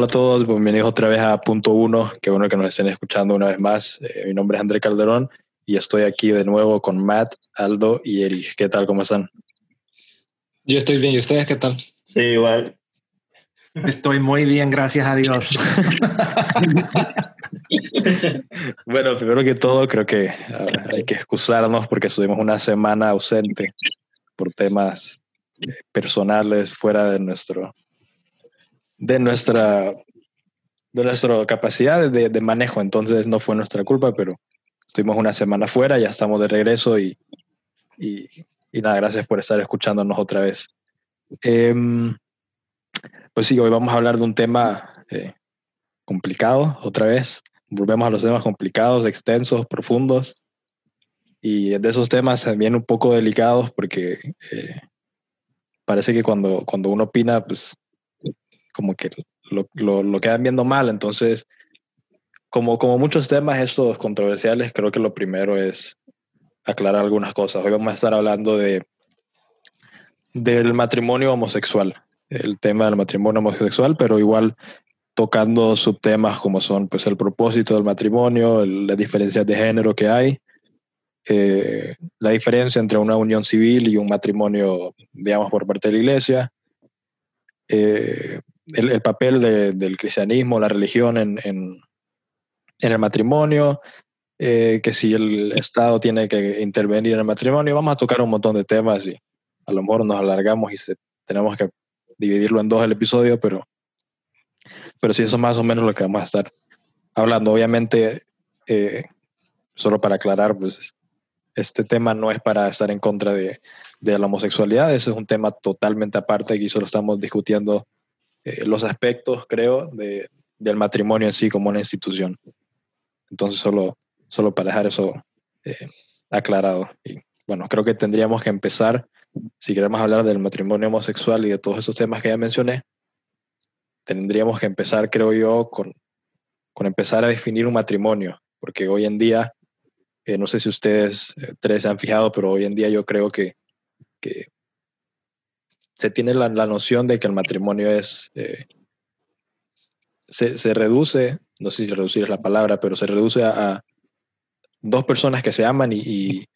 Hola, a todos, bienvenidos otra vez a Punto Uno, qué bueno que nos estén escuchando una vez más. Eh, mi nombre es André Calderón y estoy aquí de nuevo con Matt, Aldo y Eric. ¿Qué tal? ¿Cómo están? Yo estoy bien, ¿y ustedes qué tal? Sí, igual. Estoy muy bien, gracias a Dios. bueno, primero que todo, creo que hay que excusarnos porque estuvimos una semana ausente por temas eh, personales fuera de nuestro de nuestra de nuestra capacidad de, de, manejo. Entonces no fue nuestra culpa pero estuvimos una semana fuera ya estamos de regreso y, y, nada gracias por estar escuchándonos otra vez. Eh, pues sí hoy vamos a hablar de un tema eh, complicado otra vez. Volvemos a los temas complicados extensos profundos. Y de esos temas también un poco delicados porque eh, parece que cuando, cuando uno opina, pues como que lo, lo, lo, quedan viendo mal. Entonces, como, como muchos temas estos controversiales, creo que lo primero es aclarar algunas cosas. Hoy vamos a estar hablando de del matrimonio homosexual, el tema del matrimonio homosexual, pero igual tocando subtemas como son pues el propósito del matrimonio, las diferencias de género que hay, eh, la diferencia entre una unión civil y un matrimonio, digamos, por parte de la iglesia, eh, el, el, papel de, del cristianismo, la religión en, en, el matrimonio, eh, que si el Estado tiene que intervenir en el matrimonio, vamos a tocar un montón de temas y a lo mejor nos alargamos y tenemos que dividirlo en dos el episodio, pero, pero sí, eso es más o menos lo que vamos a estar hablando. Obviamente, eh, solo para aclarar, pues este tema no es para estar en contra de, de la homosexualidad, ese es un tema totalmente aparte, aquí solo estamos discutiendo eh, los aspectos, creo, de, del matrimonio en sí como una institución. Entonces, solo, solo para dejar eso eh, aclarado. Y bueno, creo que tendríamos que empezar, si queremos hablar del matrimonio homosexual y de todos esos temas que ya mencioné, tendríamos que empezar, creo yo, con, con empezar a definir un matrimonio, porque hoy en día eh, no sé si ustedes tres se han fijado, pero hoy en día yo creo que, que se tiene la, la, noción de que el matrimonio es, eh, se, se, reduce, no sé si reducir es la palabra, pero se reduce a, dos personas que se aman y, y,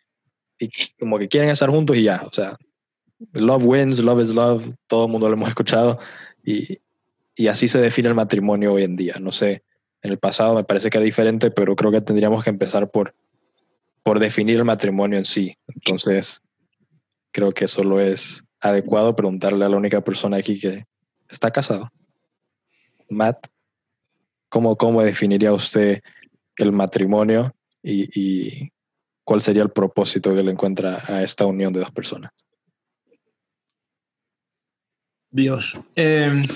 y, como que quieren estar juntos y ya, o sea, love wins, love is love, todo el mundo lo hemos escuchado y, y así se define el matrimonio hoy en día. No sé, en el pasado me parece que era diferente, pero creo que tendríamos que empezar por por definir el matrimonio en sí. Entonces, creo que solo es adecuado preguntarle a la única persona aquí que está casado. Matt, ¿cómo, cómo definiría usted el matrimonio y, y cuál sería el propósito que le encuentra a esta unión de dos personas? Dios. Eh,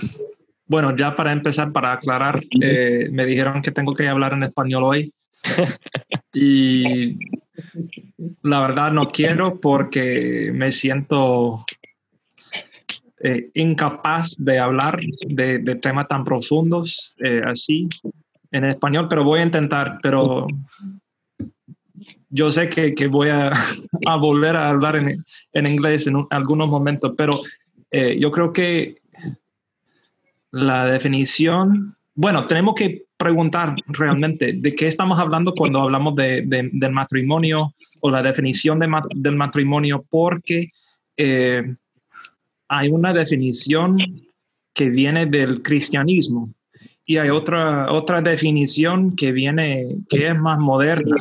bueno, ya para empezar, para aclarar, eh, me dijeron que tengo que hablar en español hoy. y la verdad no quiero porque me siento eh, incapaz de hablar de, temas tan profundos eh, así en español, pero voy a intentar, pero yo sé que, que voy a, volver a hablar en, en inglés en un, algunos momentos, pero eh, yo creo que la definición, bueno, tenemos que preguntar realmente de qué estamos hablando cuando hablamos de, de, del matrimonio o la definición de, del matrimonio, porque hay una definición que viene del cristianismo y hay otra, otra definición que viene, que es más moderna.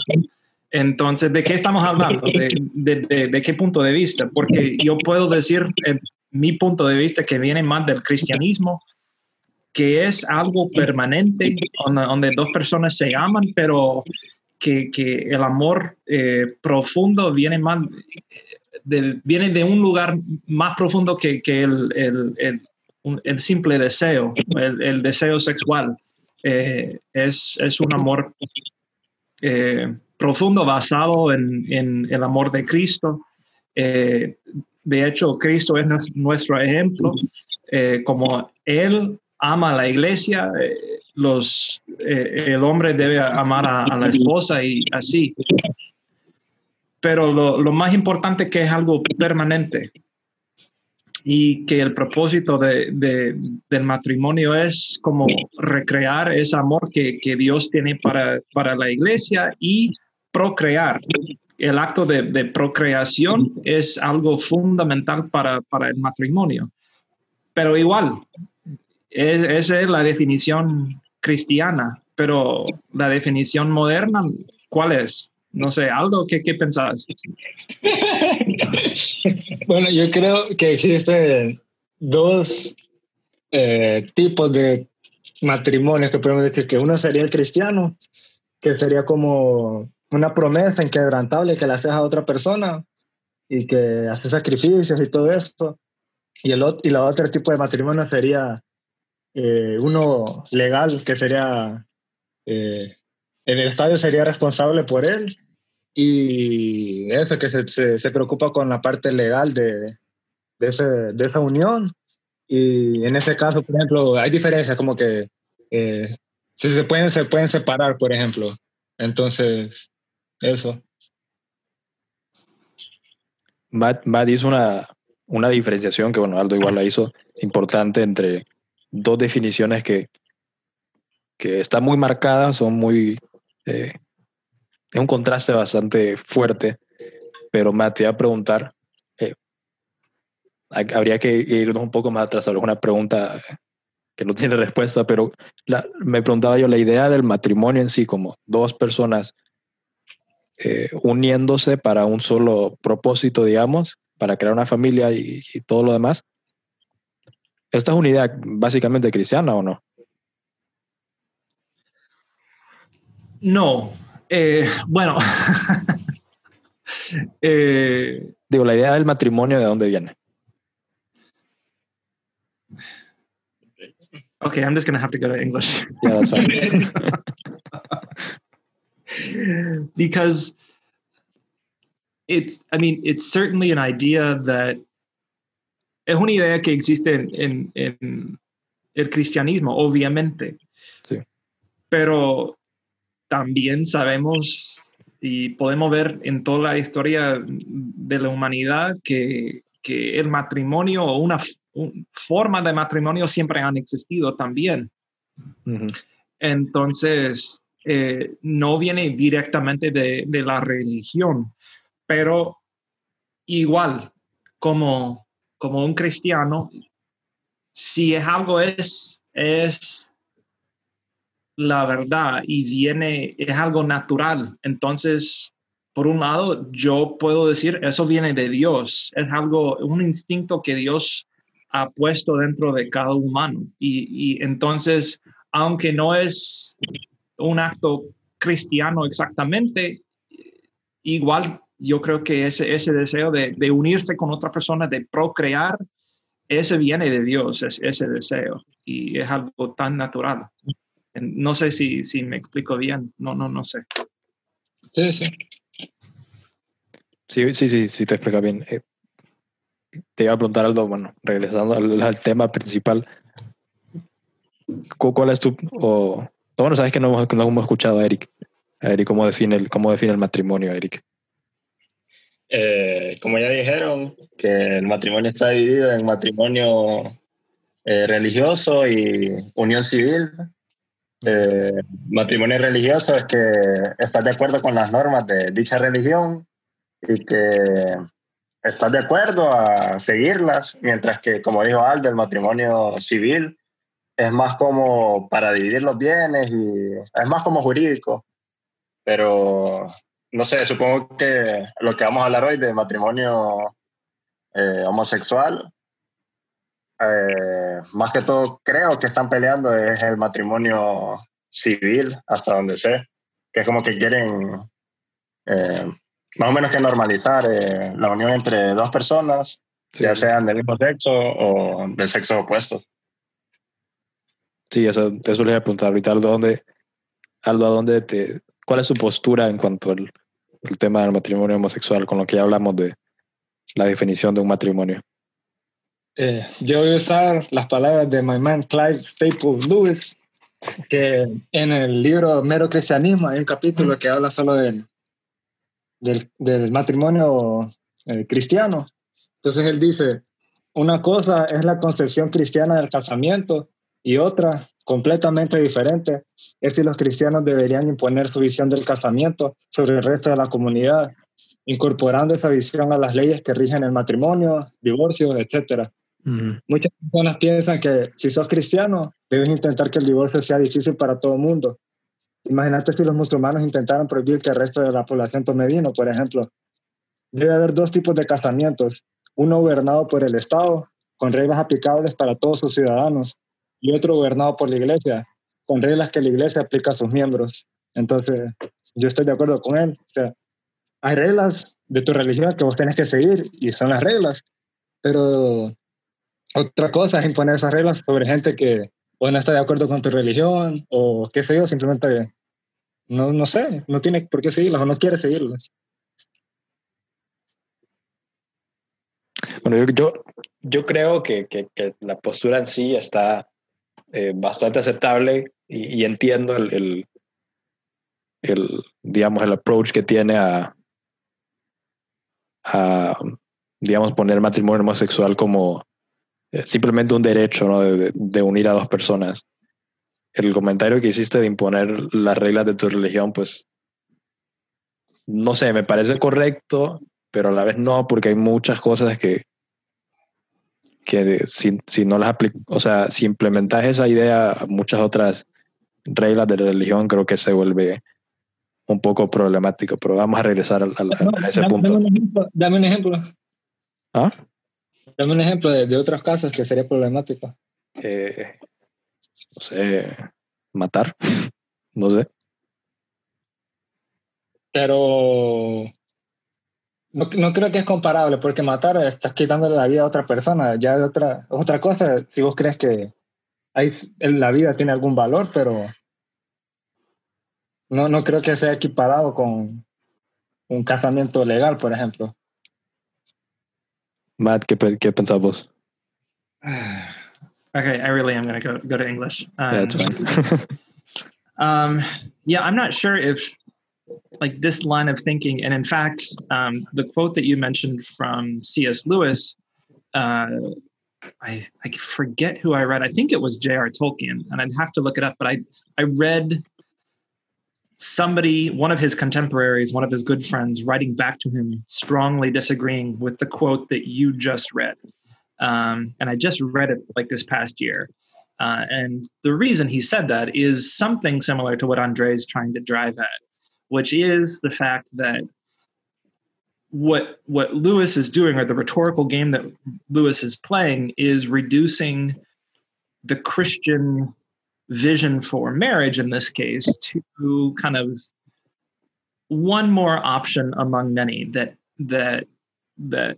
Entonces, ¿de qué estamos hablando? ¿De, qué punto de vista? Porque yo puedo decir en mi punto de vista que viene más del cristianismo, que es algo permanente, donde, dos personas se aman, pero que, que el amor eh, profundo viene, más, viene de un lugar más profundo que, el, el, el, simple deseo, el, deseo sexual. Eh, es, es, un amor eh, profundo basado en, en, el amor de Cristo. Eh, de hecho, Cristo es nuestro ejemplo, como Él ama a la iglesia, los, el hombre debe amar a, a, la esposa y así. Pero lo, lo, más importante es que es algo permanente. y que el propósito de, del matrimonio es como recrear ese amor que, que Dios tiene para, para, la iglesia y procrear. El acto de, de procreación es algo fundamental para, para, el matrimonio. Pero igual, es, esa es la definición cristiana, pero la definición moderna, ¿cuál es? No sé, Aldo, ¿qué, qué pensás? bueno, yo creo que existen dos eh, tipos de matrimonios que podemos decir que uno sería el cristiano, que sería como una promesa inquebrantable que le haces a otra persona y que hace sacrificios y todo esto. Y el, y la otro tipo de matrimonio sería eh, uno legal, que sería eh, el estadio sería responsable por él y eso, que se, se, preocupa con la parte legal de, de, ese, de, esa unión. Y en ese caso, por ejemplo, hay diferencias como que eh, si se pueden, se pueden separar, por ejemplo. Entonces, eso. Matt, Matt hizo una, una diferenciación que, bueno, Aldo igual la hizo, importante entre dos definiciones que, que están muy marcadas, son muy... Eh, es un contraste bastante fuerte, pero me te iba a preguntar, eh, habría que irnos un poco más atrás, es una pregunta que no tiene respuesta, pero me preguntaba yo la idea del matrimonio en sí, como dos personas eh, uniéndose para un solo propósito, digamos, para crear una familia y todo lo demás. ¿Esta es una idea básicamente cristiana o no? No, eh, bueno. eh, Digo, la idea del matrimonio, ¿de dónde viene? Okay, I'm just to have to go to English. Yeah, that's fine. because it's, I mean, it's certainly an idea that es una idea que existe en, en, en el cristianismo, obviamente. Sí. Pero también sabemos y podemos ver en toda la historia de la humanidad que, que el matrimonio o una, forma de matrimonio siempre han existido también. Entonces, eh, no viene directamente de, de, la religión, pero igual, como, como un cristiano, si es algo es, es la verdad y viene, es algo natural. Entonces, por un lado, yo puedo decir, eso viene de Dios, es algo, un instinto que Dios ha puesto dentro de cada humano. Y, entonces, aunque no es un acto cristiano exactamente, igual yo creo que ese, ese deseo de, de unirse con otra persona, de procrear, ese viene de Dios, ese deseo, y es algo tan natural. No sé si, si me explico bien, no, no, no sé. Sí, sí. Sí, sí, sí, sí te explica bien. Eh, te iba a preguntar algo, bueno, regresando al, tema principal. ¿Cuál es tu, o, bueno, sabes que no hemos, no hemos escuchado a Eric. A Eric, ¿cómo define el, cómo define el matrimonio, Eric? Eh, como ya dijeron, que el matrimonio está dividido en matrimonio eh, religioso y unión civil. Eh, matrimonio religioso es que estás de acuerdo con las normas de dicha religión y que estás de acuerdo a seguirlas, mientras que, como dijo Aldo, el matrimonio civil es más como para dividir los bienes y es más como jurídico. Pero, no sé, supongo que lo que vamos a hablar hoy de matrimonio eh, homosexual eh, más que todo creo que están peleando es el matrimonio civil, hasta donde sé, que es como que quieren eh, más o menos que normalizar eh, la unión entre dos personas, ya sean del mismo sexo o del sexo opuesto. Sí, eso, eso le voy a preguntar ahorita, Aldo, ¿dónde, Aldo, ¿a dónde te, ¿cuál es su postura en cuanto al el tema del matrimonio homosexual, con lo que ya hablamos de la definición de un matrimonio? Eh, yo voy a usar las palabras de my man Clive Staples Lewis, que en el libro Mero Cristianismo hay un capítulo que habla solo del, del, matrimonio eh, cristiano. Entonces él dice, una cosa es la concepción cristiana del casamiento y otra completamente diferente es si los cristianos deberían imponer su visión del casamiento sobre el resto de la comunidad, incorporando esa visión a las leyes que rigen el matrimonio, divorcio, etc. Muchas personas piensan que si sos cristiano, debes intentar que el divorcio sea difícil para todo el mundo. Imagínate si los musulmanes intentaran prohibir que el resto de la población tome vino, por ejemplo. Debe haber dos tipos de casamientos, uno gobernado por el Estado, con reglas aplicables para todos sus ciudadanos, y otro gobernado por la iglesia, con reglas que la iglesia aplica a sus miembros. Entonces, yo estoy de acuerdo con él. O sea, hay reglas de tu religión que vos tenés que seguir y son las reglas, pero otra cosa es imponer esas reglas sobre gente que o no está de acuerdo con tu religión o qué sé yo, simplemente no, no sé, no tiene por qué seguirlas o no quiere seguirlas. Bueno, yo, yo, creo que, que, la postura en sí está eh, bastante aceptable y, entiendo el, el, el, digamos, el approach que tiene a, a digamos, poner matrimonio homosexual como simplemente un derecho ¿no? de, de, unir a dos personas. El comentario que hiciste de imponer las reglas de tu religión, pues, no sé, me parece correcto, pero a la vez no, porque hay muchas cosas que, que si, si no las aplicas, o sea, si implementas esa idea muchas otras reglas de la religión, creo que se vuelve un poco problemático, pero vamos a regresar a, ese punto. Dame un ejemplo. Dame un ejemplo. ¿Ah? Dame un ejemplo de, de otros casos que sería problemático. Eh, no sé, matar, no sé. Pero no, no, creo que es comparable, porque matar estás quitándole la vida a otra persona, ya es otra, otra cosa si vos crees que hay, la vida tiene algún valor, pero no, no creo que sea equiparado con un casamiento legal, por ejemplo. Matt, ¿qué, qué pensás vos? okay, I really am going to go, go to English. Um, yeah, that's fine. um, yeah, I'm not sure if like this line of thinking, and in fact, um, the quote that you mentioned from C.S. Lewis, uh, I, I forget who I read. I think it was J.R. Tolkien, and I'd have to look it up. But I I read somebody, one of his contemporaries, one of his good friends, writing back to him, strongly disagreeing with the quote that you just read. Um, and I just read it like this past year. Uh, and the reason he said that is something similar to what Andre is trying to drive at, which is the fact that what what Lewis is doing, or the rhetorical game that Lewis is playing, is reducing the Christian vision for marriage in this case to kind of one more option among many that that that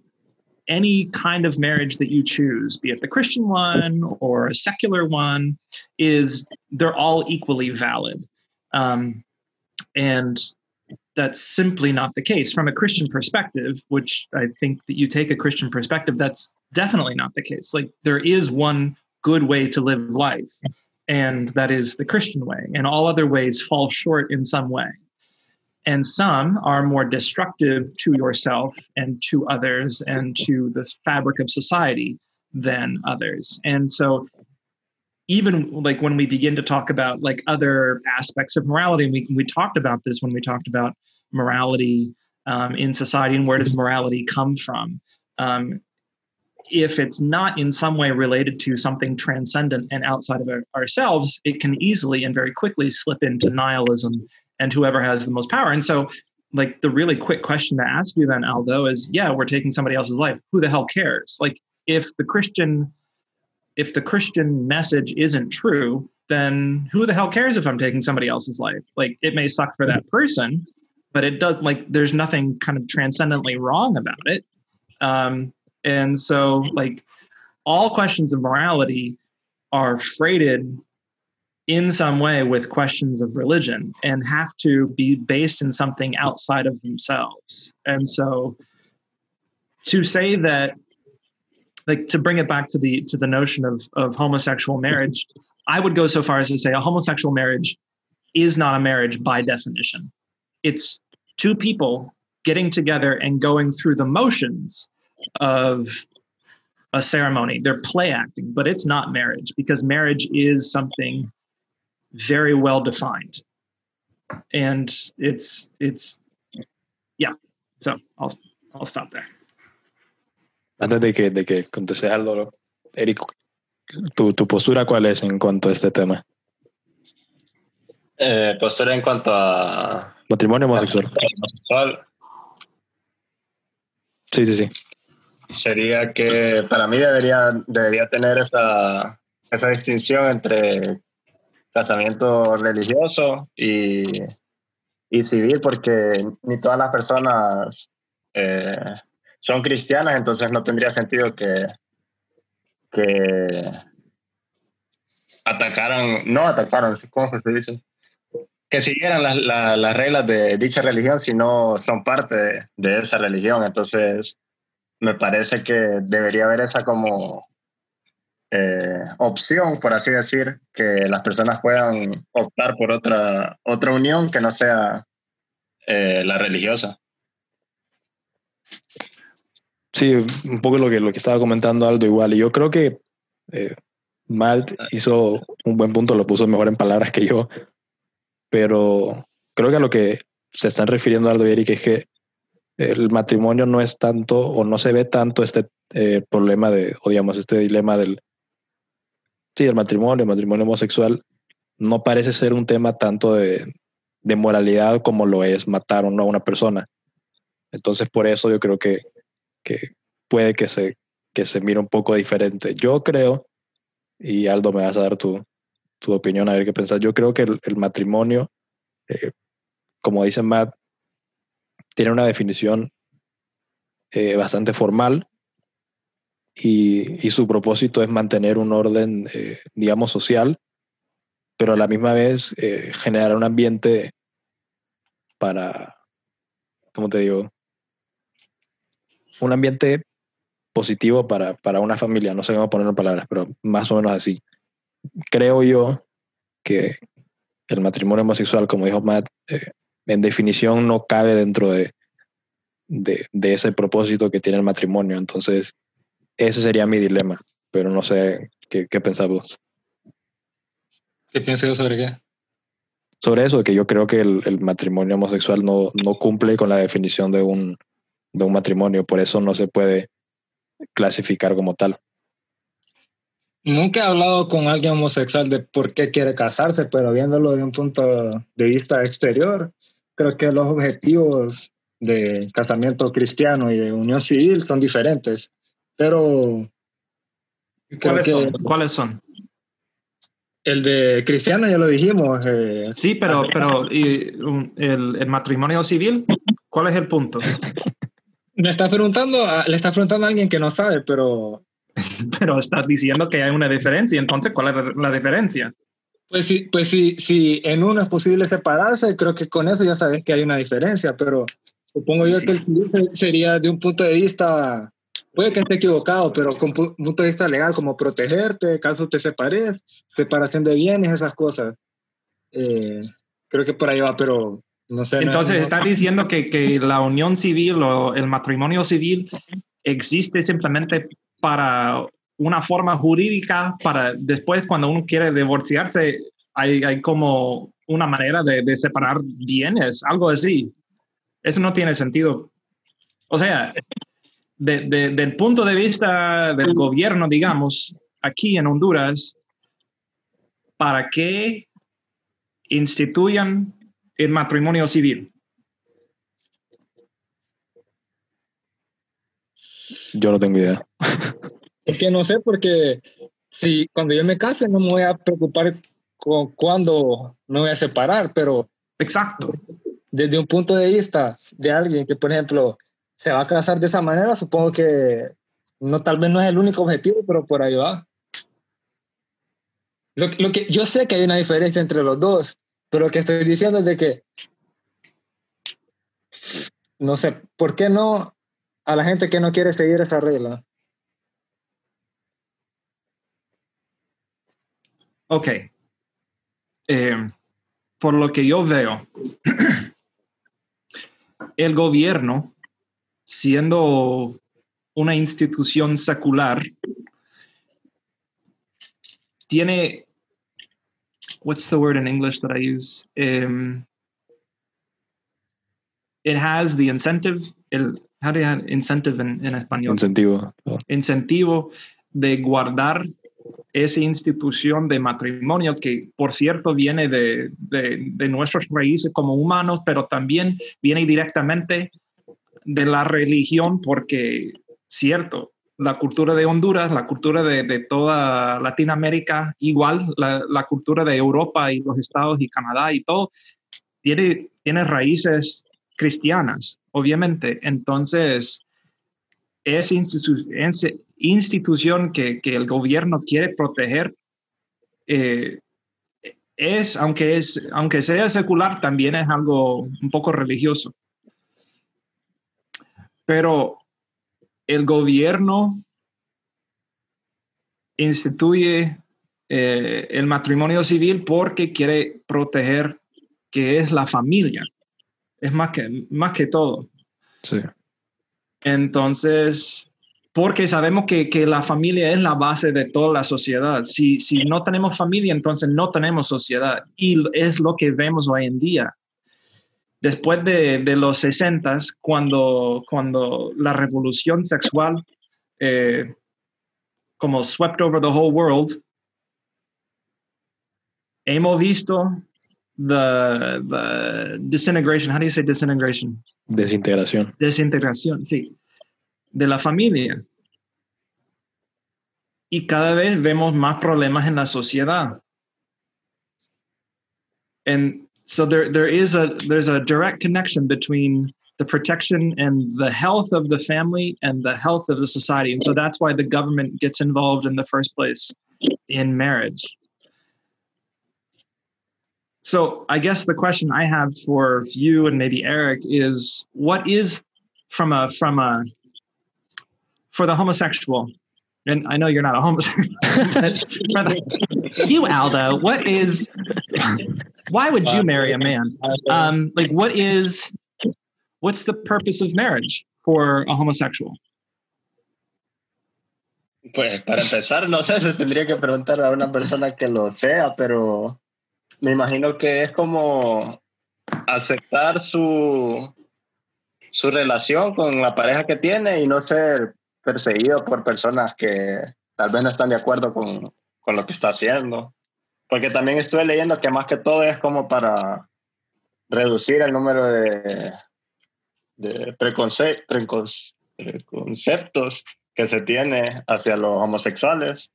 any kind of marriage that you choose be it the christian one or a secular one is they're all equally valid. Um, and that's simply not the case. From a christian perspective which i think that you take a christian perspective that's definitely not the case. Like there is one good way to live life and that is the Christian way, and all other ways fall short in some way. And some are more destructive to yourself and to others and to the fabric of society than others. And so, even like when we begin to talk about like other aspects of morality, we, we talked about this when we talked about morality um, in society and where does morality come from. Um, if it's not in some way related to something transcendent and outside of our, ourselves, it can easily and very quickly slip into nihilism and whoever has the most power. And so, like, the really quick question to ask you then, Aldo, is yeah, we're taking somebody else's life. Who the hell cares? Like, if the Christian if the Christian message isn't true, then who the hell cares if I'm taking somebody else's life? Like, it may suck for that person, but it does like there's nothing kind of transcendently wrong about it. Um, and so, like, all questions of morality are freighted in some way with questions of religion and have to be based in something outside of themselves. And so, to say that, like, to bring it back to the to the notion of of homosexual marriage, I would go so far as to say a homosexual marriage is not a marriage by definition. It's two people getting together and going through the motions of a ceremony. They're play acting, but it's not marriage because marriage is something very well defined. And it's it's yeah. So I'll I'll stop there. Antes de que, de que contestes algo, Eric, ¿tu, ¿tu postura cuál es en cuanto a este tema? Eh, postura en cuanto a Matrimonio homosexual. homosexual Sí, sí, sí. Sería que para mí debería, debería tener esa, esa distinción entre casamiento religioso y, y civil, porque ni todas las personas eh, son cristianas, entonces no tendría sentido que, que atacaran, no atacaran, ¿cómo se dice? Que siguieran las, las, las reglas de dicha religión si no son parte de, de esa religión. Entonces, me parece que debería haber esa como eh, opción, por así decir, que las personas puedan optar por otra, otra unión que no sea eh, la religiosa. Sí, un poco lo que, lo que estaba comentando Aldo igual. Y yo creo que eh, Matt hizo un buen punto, lo puso mejor en palabras que yo. Pero creo que a lo que se están refiriendo Aldo y Eric es que el matrimonio no es tanto o no se ve tanto este eh, problema de, o digamos, este dilema del, sí, el matrimonio, el matrimonio homosexual, no parece ser un tema tanto de, de moralidad como lo es matar o no a una persona. Entonces, por eso yo creo que, que puede que se, que se mire un poco diferente. Yo creo, y Aldo, me vas a dar tu, tu opinión, a ver qué pensás. Yo creo que el, el matrimonio, eh, como dice Matt, tiene una definición eh, bastante formal y, su propósito es mantener un orden, eh, digamos, social, pero a la misma vez eh, generar un ambiente para, ¿cómo te digo? Un ambiente positivo para, para una familia, no sé cómo ponerlo en palabras, pero más o menos así. Creo yo que el matrimonio homosexual, como dijo Matt, en definición no cabe dentro de, de, de, ese propósito que tiene el matrimonio. Entonces, ese sería mi dilema, pero no sé qué, qué pensás vos. ¿Qué piensas sobre qué? Sobre eso, que yo creo que el, el matrimonio homosexual no, no, cumple con la definición de un, de un matrimonio, por eso no se puede clasificar como tal. Nunca he hablado con alguien homosexual de por qué quiere casarse, pero viéndolo de un punto de vista exterior, creo que los objetivos de casamiento cristiano y de unión civil son diferentes. Pero. ¿Cuáles son? ¿Cuáles son? El de cristiano ya lo dijimos. Eh, sí, pero, pero ¿y el, el, matrimonio civil? ¿Cuál es el punto? Me está preguntando, le está preguntando a alguien que no sabe, pero. pero estás diciendo que hay una diferencia. Entonces, ¿cuál es la diferencia? Pues sí, pues sí, si en uno es posible separarse, creo que con eso ya sabes que hay una diferencia, pero supongo sí, yo sí, que el sería de un punto de vista, puede que esté equivocado, pero con un punto de vista legal, como protegerte, caso te separes, separación de bienes, esas cosas. Eh, creo que por ahí va, pero no sé. Entonces, no, está diciendo que, que la unión civil o el matrimonio civil existe simplemente para una forma jurídica para después cuando uno quiere divorciarse, hay, hay como una manera de, de, separar bienes, algo así. Eso no tiene sentido. O sea, de, de, del punto de vista del gobierno, digamos, aquí en Honduras, ¿para qué instituyan el matrimonio civil? Yo no tengo idea. Es que no sé, porque si cuando yo me case no me voy a preocupar con cuándo me voy a separar, pero. Exacto. Desde un punto de vista de alguien que, por ejemplo, se va a casar de esa manera, supongo que no, tal vez no es el único objetivo, pero por ahí va. Lo, lo que, yo sé que hay una diferencia entre los dos, pero lo que estoy diciendo es de que, no sé, ¿por qué no a la gente que no quiere seguir esa regla? Ok. Eh, por lo que yo veo, el gobierno, siendo una institución secular, tiene, what's the word in English that I use? Um, it has the incentive, el, how do you have incentive en, en español? Incentivo. Incentivo de guardar esa institución de matrimonio que, por cierto, viene de, de, de, nuestras raíces como humanos, pero también viene directamente de la religión, porque, cierto, la cultura de Honduras, la cultura de, de toda Latinoamérica, igual la, la, cultura de Europa y los estados y Canadá y todo, tiene, tiene raíces cristianas, obviamente. Entonces, esa institu institución que, que, el gobierno quiere proteger eh, es, aunque, es, aunque sea secular, también es algo un poco religioso. Pero el gobierno instituye eh, el matrimonio civil porque quiere proteger que es la familia. Es más que, más que todo. Sí. Entonces, porque sabemos que, que, la familia es la base de toda la sociedad. Si, si no tenemos familia, entonces no tenemos sociedad. Y es lo que vemos hoy en día. Después de, de los 60, cuando, cuando la revolución sexual eh, como swept over the whole world, hemos visto the, the disintegration. How do you say disintegration? Desintegración. Desintegración, sí. De la familia. Y cada vez vemos más problemas en la sociedad. And so there, there is a there's a direct connection between the protection and the health of the family and the health of the society. And so that's why the government gets involved in the first place in marriage. So I guess the question I have for you and maybe Eric is what is from a from a for the homosexual and I know you're not a homosexual you Aldo what is why would you marry a man? Um like what is what's the purpose of marriage for a homosexual? Pues para empezar, no sé, se tendría que preguntar a una persona que lo sea, pero me imagino que es como aceptar su, su relación con la pareja que tiene y no ser perseguido por personas que tal vez no están de acuerdo con, con lo que está haciendo. Porque también estuve leyendo que más que todo es como para reducir el número de, de preconce preconceptos que se tiene hacia los homosexuales.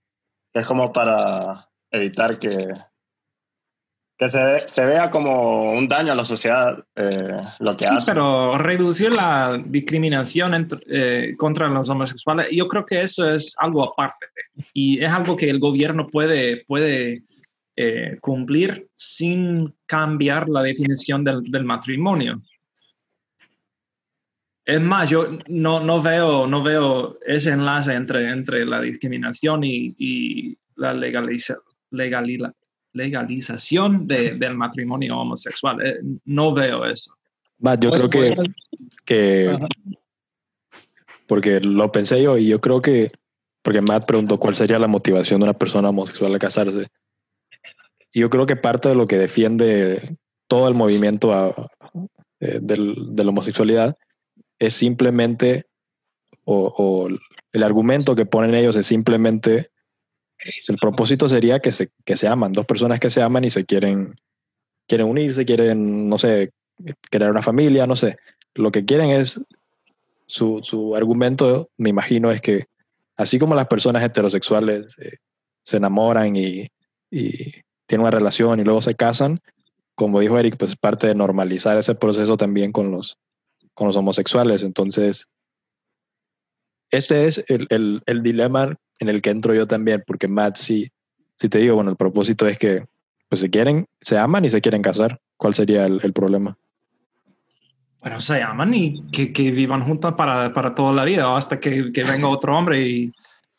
Es como para evitar que que se, se, vea como un daño a la sociedad eh, lo que sí, hace. pero reducir la discriminación entre, eh, contra los homosexuales, yo creo que eso es algo aparte y es algo que el gobierno puede, puede eh, cumplir sin cambiar la definición del, del, matrimonio. Es más, yo no, no, veo, no veo ese enlace entre, entre la discriminación y, y la legaliza, legalidad legalización de, del matrimonio homosexual. Eh, no veo eso. Matt, yo creo que, que porque lo pensé yo y yo creo que, porque Matt preguntó cuál sería la motivación de una persona homosexual a casarse. Y yo creo que parte de lo que defiende todo el movimiento a, eh, del, de la homosexualidad es simplemente, o, o, el argumento que ponen ellos es simplemente el propósito sería que se, que se aman, dos personas que se aman y se quieren, quieren unirse, quieren, no sé, crear una familia, no sé. Lo que quieren es, su, su argumento, me imagino, es que así como las personas heterosexuales eh, se enamoran y, y tienen una relación y luego se casan, como dijo Eric, pues parte de normalizar ese proceso también con los, con los homosexuales. Entonces, este es el, el, el dilema en el que entro yo también, porque Matt, sí, si te digo, bueno, el propósito es que pues se quieren, se aman y se quieren casar. ¿Cuál sería el, el problema? Bueno, se aman y que, que vivan juntos para, para, toda la vida, hasta que, que, venga otro hombre y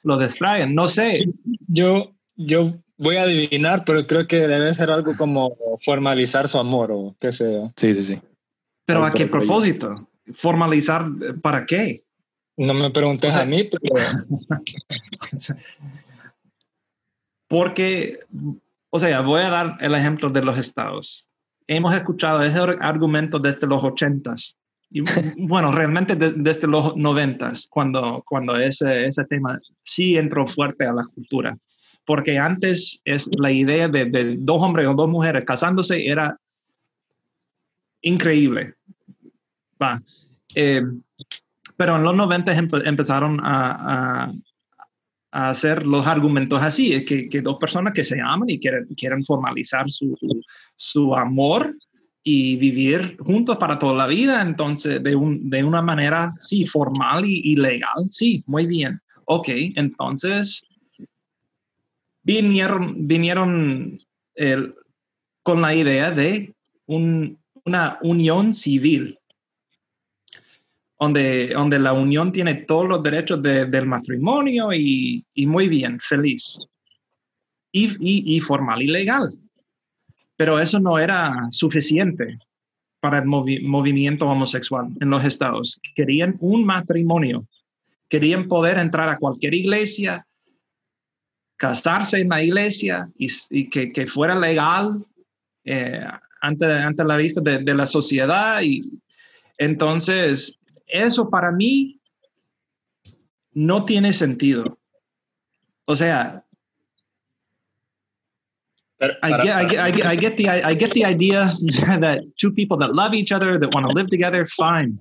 lo distraigan. No sé. Yo, yo voy a adivinar, pero creo que debe ser algo como formalizar su amor o qué sé Sí, sí, sí. ¿Pero a qué propósito? ¿Formalizar para qué? No me preguntes o sea, a mí, pero... porque, o sea, voy a dar el ejemplo de los estados. Hemos escuchado ese argumento desde los ochentas y bueno, realmente desde los noventas, cuando, cuando ese, ese tema sí entró fuerte a la cultura. Porque antes es la idea de, de dos hombres o dos mujeres casándose era increíble. Va. Eh, pero en los 90 empezaron a, a, hacer los argumentos así, que, que, dos personas que se aman y quieren, quieren formalizar su, su amor y vivir juntos para toda la vida, entonces de, un, de una manera, sí, formal y, legal, sí, muy bien. Ok, entonces vinieron, vinieron el, con la idea de un, una unión civil donde, donde la unión tiene todos los derechos del matrimonio y, y, muy bien, feliz. Y, y, y, formal y legal. Pero eso no era suficiente para el movimiento homosexual en los estados. Querían un matrimonio. Querían poder entrar a cualquier iglesia, casarse en la iglesia y, que, que, fuera legal eh, ante, ante la vista de, de la sociedad. Y entonces, eso para mí no tiene sentido. O sea, I get, I get, I get, I get the, I get the idea that two people that love each other, that want to live together, fine.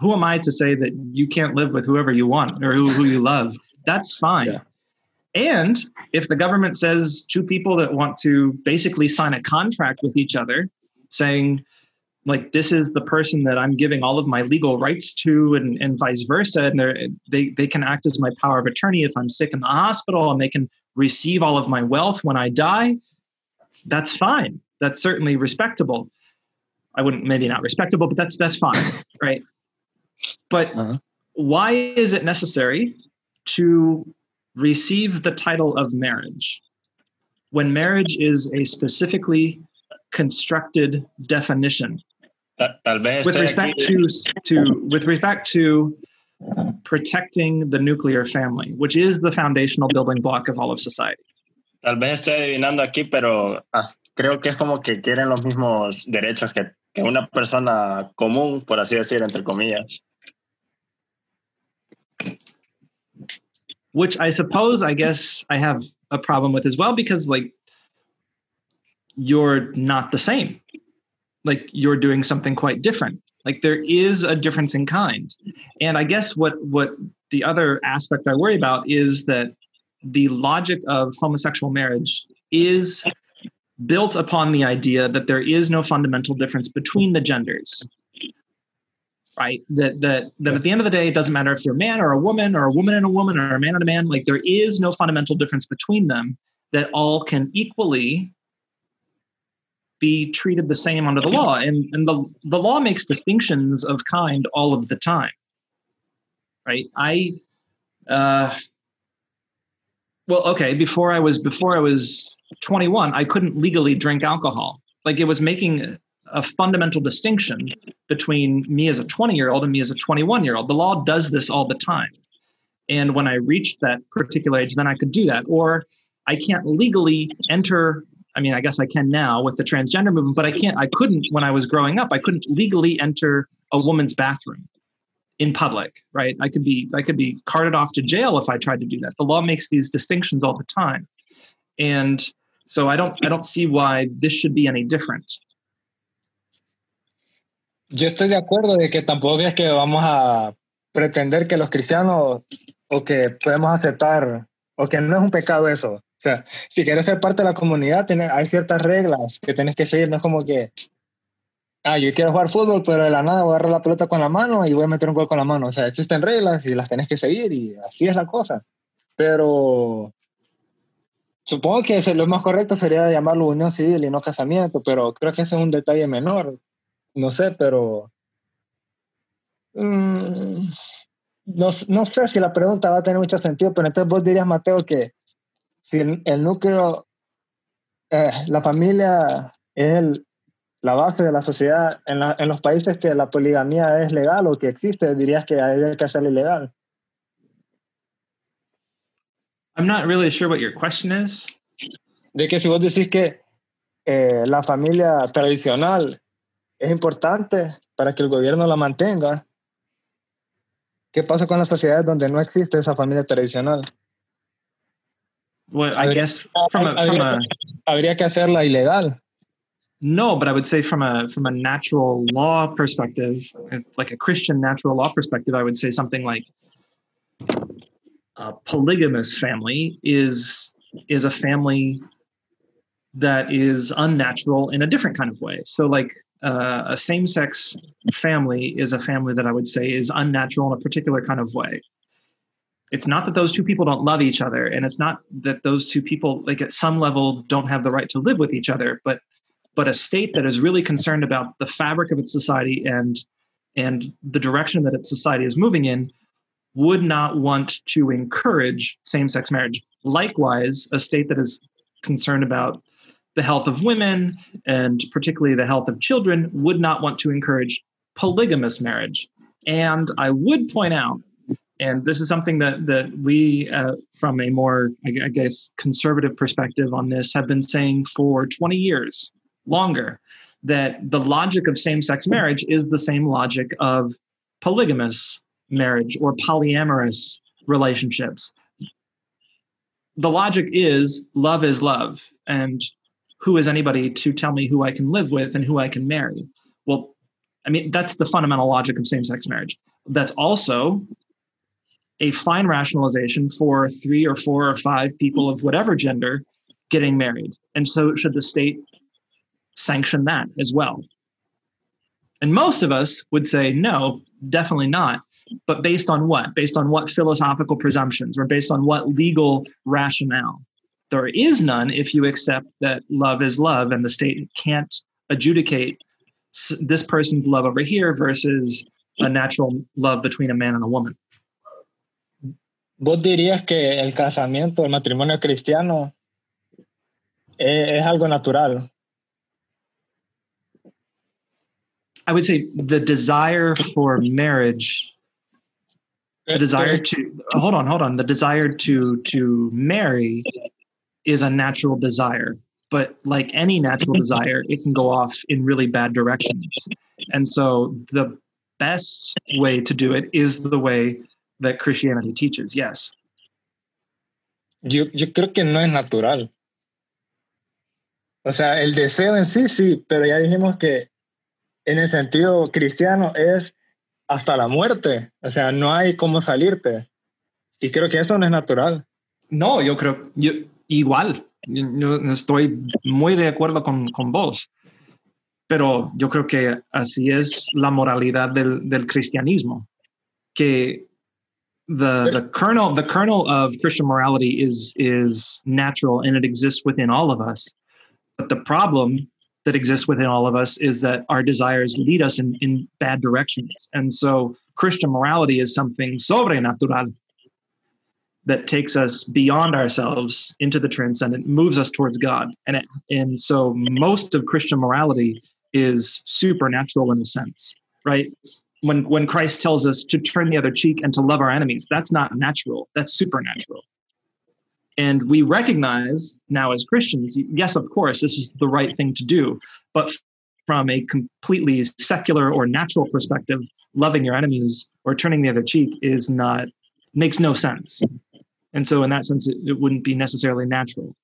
Who am I to say that you can't live with whoever you want or who, who you love? That's fine. Yeah. And if the government says two people that want to basically sign a contract with each other, saying, like this is the person that I'm giving all of my legal rights to, and, and vice versa. And they they can act as my power of attorney if I'm sick in the hospital, and they can receive all of my wealth when I die. That's fine. That's certainly respectable. I wouldn't maybe not respectable, but that's that's fine, right? But uh-huh. why is it necessary to receive the title of marriage when marriage is a specifically constructed definition with respect to, to with respect to protecting the nuclear family, which is the foundational building block of all of society. Tal vez estoy adivinando aquí, pero creo que es como que quieren los mismos derechos que, que una persona común, por así decir, entre comillas. Which I suppose, I guess, I have a problem with as well because, like, you're not the same like you're doing something quite different. Like there is a difference in kind. And i guess what what the other aspect i worry about is that the logic of homosexual marriage is built upon the idea that there is no fundamental difference between the genders. Right? That that that at the end of the day it doesn't matter if you're a man or a woman or a woman and a woman or a man and a man like there is no fundamental difference between them that all can equally be treated the same under the law. And, and the, the law makes distinctions of kind all of the time. Right. I, uh, well, okay. Before I was, before I was 21, I couldn't legally drink alcohol. Like it was making a fundamental distinction between me as a 20 year old and me as a 21 year old. The law does this all the time. And when I reached that particular age, then I could do that. Or I can't legally enter I mean, I guess I can now with the transgender movement, but I can't, I couldn't when I was growing up, I couldn't legally enter a woman's bathroom in public, right? I could be, I could be carted off to jail if I tried to do that. The law makes these distinctions all the time. And so I don't, I don't see why this should be any different. Yo estoy de acuerdo de que tampoco es que vamos a pretender que los cristianos o que podemos aceptar o que no es un pecado eso. O sea, si quieres ser parte de la comunidad, tiene, hay ciertas reglas que tienes que seguir. No es como que, ah, yo quiero jugar fútbol, pero de la nada voy a agarrar la pelota con la mano y voy a meter un gol con la mano. O sea, existen reglas y las tenés que seguir y así es la cosa. Pero supongo que lo más correcto sería llamarlo unión civil y no casamiento, pero creo que ese es un detalle menor. No sé, pero... Mm, no, no sé si la pregunta va a tener mucho sentido, pero entonces vos dirías, Mateo, que si el, núcleo, eh, la familia es el, la base de la sociedad, en, la, en, los países que la poligamía es legal o que existe, dirías que hay que hacerla ilegal. I'm not really sure what your question is. de que si vos decís que eh, la familia tradicional es importante para que el gobierno la mantenga, ¿qué pasa con las sociedades donde no existe esa familia tradicional? Well, I guess from a, from a habría que hacerla ilegal. no, but I would say from a from a natural law perspective, like a Christian natural law perspective, I would say something like a polygamous family is is a family that is unnatural in a different kind of way. So, like uh, a same sex family is a family that I would say is unnatural in a particular kind of way. It's not that those two people don't love each other, and it's not that those two people, like at some level, don't have the right to live with each other, but but a state that is really concerned about the fabric of its society and and the direction that its society is moving in would not want to encourage same-sex marriage. Likewise, a state that is concerned about the health of women and particularly the health of children would not want to encourage polygamous marriage. And I would point out, and this is something that that we, uh, from a more I guess conservative perspective on this, have been saying for 20 years longer, that the logic of same-sex marriage is the same logic of polygamous marriage or polyamorous relationships. The logic is love is love, and who is anybody to tell me who I can live with and who I can marry? Well, I mean, that's the fundamental logic of same sex marriage. That's also a fine rationalization for three or four or five people of whatever gender getting married. And so, should the state sanction that as well? And most of us would say, no, definitely not. But based on what? Based on what philosophical presumptions or based on what legal rationale? there is none if you accept that love is love and the state can't adjudicate this person's love over here versus a natural love between a man and a woman. ¿Vos dirías que el casamiento, el matrimonio cristiano es, es algo natural? I would say the desire for marriage the desire to hold on hold on the desire to to marry is a natural desire. But like any natural desire, it can go off in really bad directions. And so the best way to do it is the way that Christianity teaches, yes. Yo, yo creo que no es natural. O sea, el deseo en sí, sí, pero ya dijimos que en el sentido cristiano es hasta la muerte. O sea, no hay cómo salirte. Y creo que eso no es natural. No, yo creo, yo, igual, yo estoy muy de acuerdo con, con vos, pero yo creo que así es la moralidad del, del cristianismo, que the, the kernel the kernel of Christian morality is is natural and it exists within all of us. But the problem that exists within all of us is that our desires lead us in, in bad directions. And so Christian morality is something sobrenatural that takes us beyond ourselves into the transcendent, moves us towards God. And it, and so most of Christian morality is supernatural in a sense, right? When when Christ tells us to turn the other cheek and to love our enemies, that's not natural. That's supernatural. And we recognize now as Christians, yes, of course, this is the right thing to do. But from a completely secular or natural perspective, loving your enemies or turning the other cheek is not makes no sense. And so, in that sense, it, it wouldn't be necessarily natural.